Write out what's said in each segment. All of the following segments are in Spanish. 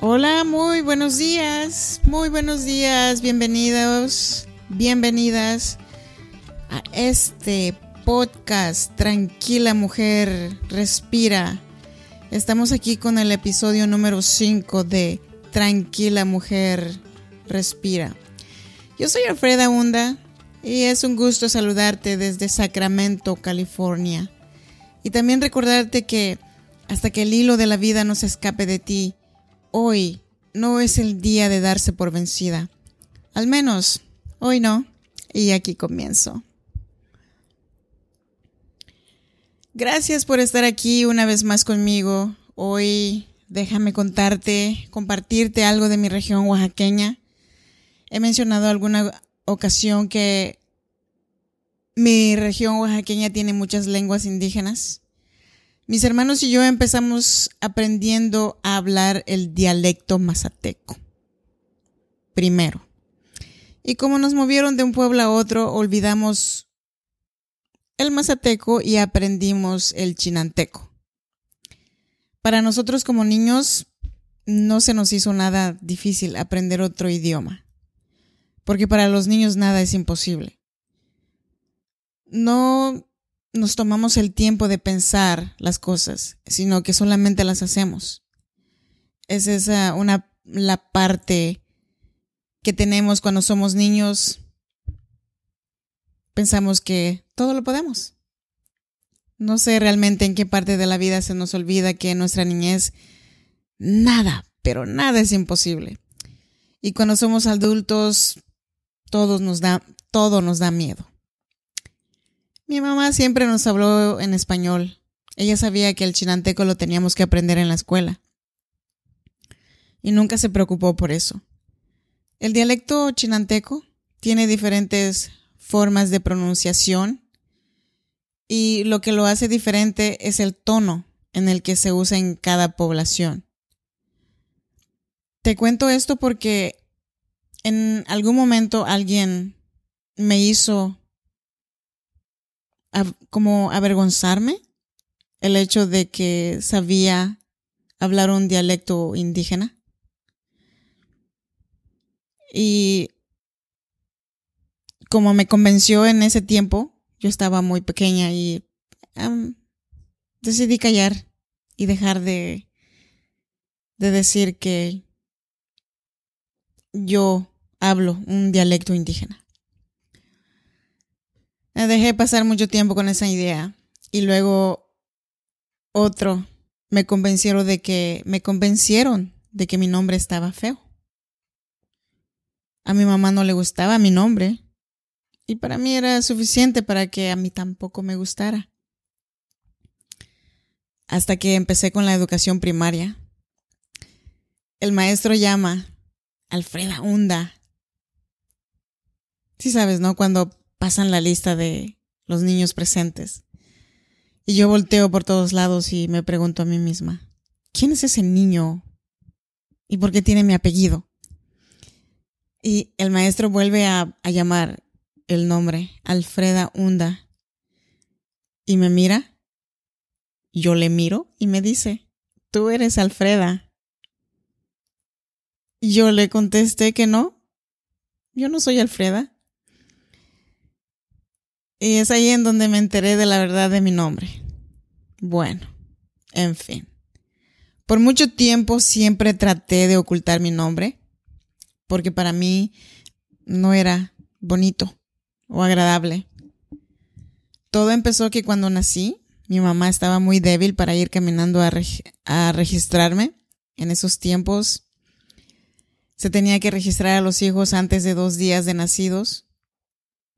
Hola, muy buenos días, muy buenos días, bienvenidos, bienvenidas a este podcast Tranquila Mujer, Respira. Estamos aquí con el episodio número 5 de Tranquila Mujer, Respira. Yo soy Alfreda Hunda y es un gusto saludarte desde Sacramento, California. Y también recordarte que hasta que el hilo de la vida no se escape de ti, hoy no es el día de darse por vencida. Al menos, hoy no. Y aquí comienzo. Gracias por estar aquí una vez más conmigo. Hoy déjame contarte, compartirte algo de mi región oaxaqueña. He mencionado alguna ocasión que mi región oaxaqueña tiene muchas lenguas indígenas. Mis hermanos y yo empezamos aprendiendo a hablar el dialecto mazateco. Primero. Y como nos movieron de un pueblo a otro, olvidamos el mazateco y aprendimos el chinanteco. Para nosotros como niños no se nos hizo nada difícil aprender otro idioma, porque para los niños nada es imposible. No nos tomamos el tiempo de pensar las cosas, sino que solamente las hacemos. Esa es una, la parte que tenemos cuando somos niños. Pensamos que todo lo podemos. No sé realmente en qué parte de la vida se nos olvida que en nuestra niñez nada, pero nada es imposible. Y cuando somos adultos, nos da, todo nos da miedo. Mi mamá siempre nos habló en español. Ella sabía que el chinanteco lo teníamos que aprender en la escuela. Y nunca se preocupó por eso. El dialecto chinanteco tiene diferentes formas de pronunciación y lo que lo hace diferente es el tono en el que se usa en cada población. Te cuento esto porque en algún momento alguien me hizo como avergonzarme el hecho de que sabía hablar un dialecto indígena. Y como me convenció en ese tiempo, yo estaba muy pequeña y decidí callar y dejar de, de decir que yo hablo un dialecto indígena. Dejé pasar mucho tiempo con esa idea y luego otro me convencieron de que me convencieron de que mi nombre estaba feo. A mi mamá no le gustaba mi nombre y para mí era suficiente para que a mí tampoco me gustara. Hasta que empecé con la educación primaria. El maestro llama Alfreda Hunda. Sí sabes, ¿no? Cuando pasan la lista de los niños presentes. Y yo volteo por todos lados y me pregunto a mí misma, ¿quién es ese niño? ¿Y por qué tiene mi apellido? Y el maestro vuelve a, llamar el nombre, Alfreda Hunda. Y me mira, yo le miro y me dice, tú eres Alfreda. Yo le contesté que no, yo no soy Alfreda. Y es ahí en donde me enteré de la verdad de mi nombre. Bueno, en fin. Por mucho tiempo siempre traté de ocultar mi nombre, porque para mí no era bonito o agradable. Todo empezó que cuando nací, mi mamá estaba muy débil para ir caminando a, a registrarme. En esos tiempos se tenía que registrar a los hijos antes de dos días de nacidos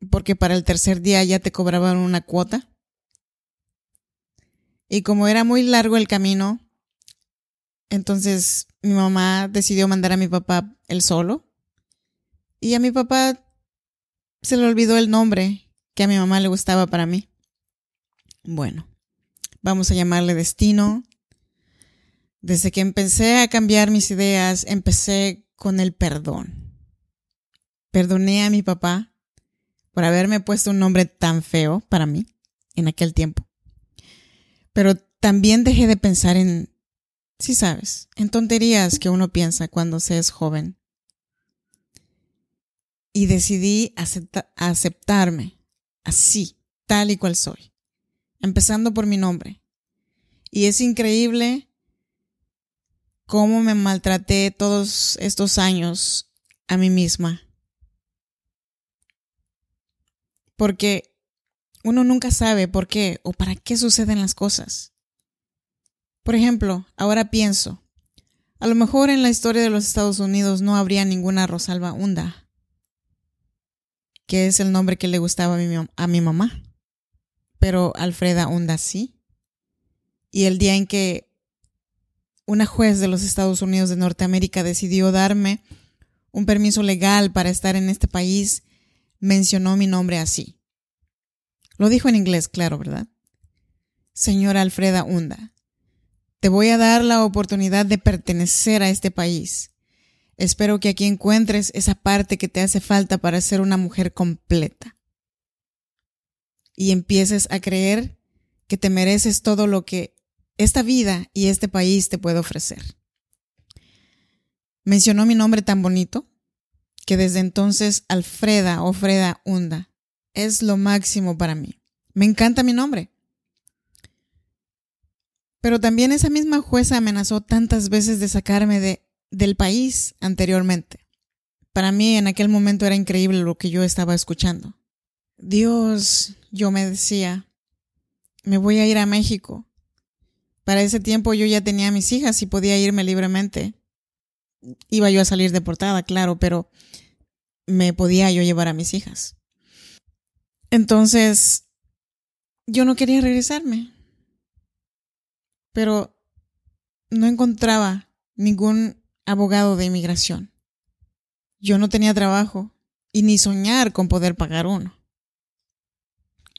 porque para el tercer día ya te cobraban una cuota. Y como era muy largo el camino, entonces mi mamá decidió mandar a mi papá el solo. Y a mi papá se le olvidó el nombre que a mi mamá le gustaba para mí. Bueno, vamos a llamarle destino. Desde que empecé a cambiar mis ideas, empecé con el perdón. Perdoné a mi papá por haberme puesto un nombre tan feo para mí en aquel tiempo. Pero también dejé de pensar en Sí sabes, en tonterías que uno piensa cuando se es joven. Y decidí aceptarme así, tal y cual soy, empezando por mi nombre. Y es increíble cómo me maltraté todos estos años a mí misma. Porque uno nunca sabe por qué o para qué suceden las cosas. Por ejemplo, ahora pienso, a lo mejor en la historia de los Estados Unidos no habría ninguna Rosalba Hunda, que es el nombre que le gustaba a mi, mamá, pero Alfreda Hunda sí. Y el día en que una juez de los Estados Unidos de Norteamérica decidió darme un permiso legal para estar en este país, mencionó mi nombre así. Lo dijo en inglés, claro, ¿verdad? Señora Alfreda Hunda, te voy a dar la oportunidad de pertenecer a este país. Espero que aquí encuentres esa parte que te hace falta para ser una mujer completa. Y empieces a creer que te mereces todo lo que esta vida y este país te puede ofrecer. Mencionó mi nombre tan bonito que desde entonces Alfreda o Freda Hunda es lo máximo para mí. Me encanta mi nombre. Pero también esa misma jueza amenazó tantas veces de sacarme de, del país anteriormente. Para mí en aquel momento era increíble lo que yo estaba escuchando. Dios, yo me decía, me voy a ir a México. Para ese tiempo yo ya tenía mis hijas y podía irme libremente. Iba yo a salir deportada, claro, pero me podía yo llevar a mis hijas. Entonces, yo no quería regresarme, pero no encontraba ningún abogado de inmigración. Yo no tenía trabajo y ni soñar con poder pagar uno.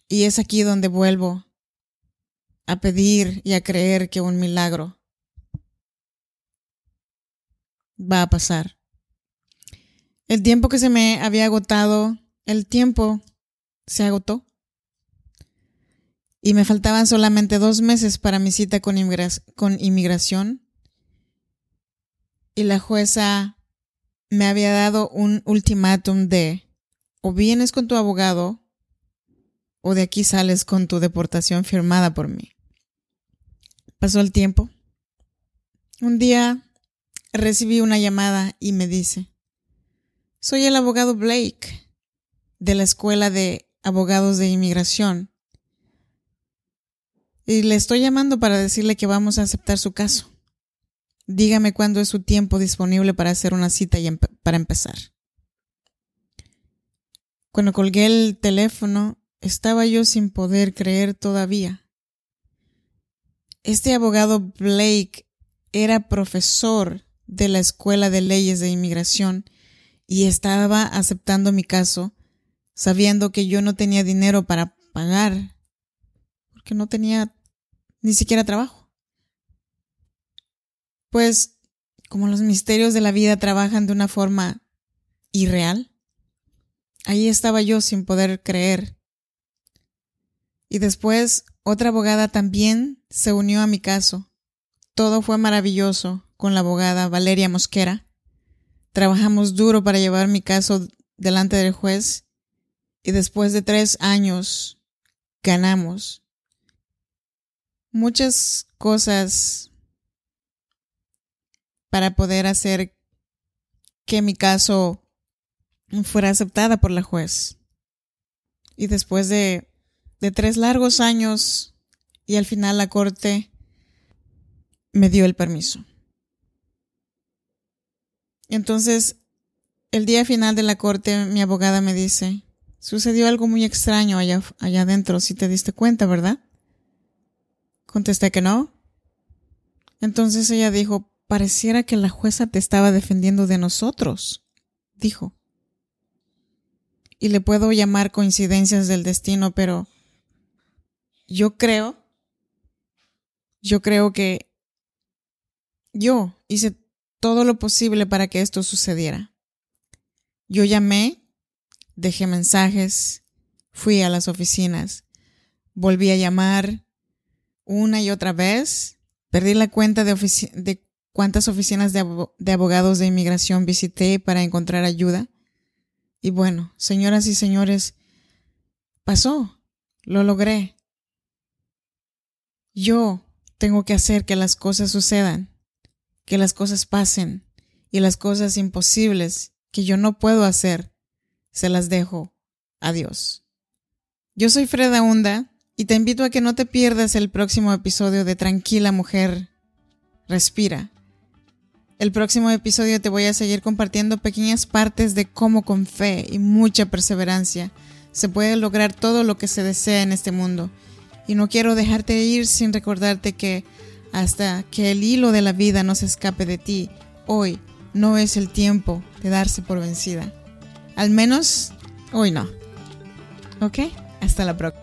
Y es aquí donde vuelvo a pedir y a creer que un milagro va a pasar. El tiempo que se me había agotado, el tiempo se agotó. Y me faltaban solamente dos meses para mi cita con, con inmigración. Y la jueza me había dado un ultimátum de o vienes con tu abogado o de aquí sales con tu deportación firmada por mí. Pasó el tiempo. Un día recibí una llamada y me dice, soy el abogado Blake de la Escuela de Abogados de Inmigración. Y le estoy llamando para decirle que vamos a aceptar su caso. Dígame cuándo es su tiempo disponible para hacer una cita y para empezar. Cuando colgué el teléfono, estaba yo sin poder creer todavía. Este abogado Blake era profesor de la Escuela de Leyes de Inmigración y estaba aceptando mi caso sabiendo que yo no tenía dinero para pagar porque no tenía ni siquiera trabajo. Pues como los misterios de la vida trabajan de una forma irreal, ahí estaba yo sin poder creer. Y después otra abogada también se unió a mi caso. Todo fue maravilloso con la abogada Valeria Mosquera Trabajamos duro para llevar mi caso delante del juez y después de tres años ganamos. Muchas cosas para poder hacer que mi caso fuera aceptada por la juez. Y después de, de tres largos años y al final la corte me dio el permiso. Entonces, el día final de la corte, mi abogada me dice, sucedió algo muy extraño allá, allá adentro, si te diste cuenta, ¿verdad? Contesté que no. Entonces ella dijo, pareciera que la jueza te estaba defendiendo de nosotros, dijo. Y le puedo llamar coincidencias del destino, pero yo creo, yo creo que yo hice todo lo posible para que esto sucediera. Yo llamé, dejé mensajes, fui a las oficinas, volví a llamar una y otra vez Perdí la cuenta de, de cuántas oficinas de, de abogados de inmigración visité para encontrar ayuda. Y bueno, señoras y señores, pasó, lo logré. Yo tengo que hacer que las cosas sucedan, que las cosas pasen y las cosas imposibles que yo no puedo hacer, se las dejo a Dios. Yo soy Freda Hunda y te invito a que no te pierdas el próximo episodio de Tranquila Mujer, Respira. El próximo episodio te voy a seguir compartiendo pequeñas partes de cómo con fe y mucha perseverancia se puede lograr todo lo que se desea en este mundo. Y no quiero dejarte ir sin recordarte que hasta que el hilo de la vida no se escape de ti, hoy no es el tiempo de darse por vencida. Al menos hoy no. ¿Ok? Hasta la próxima.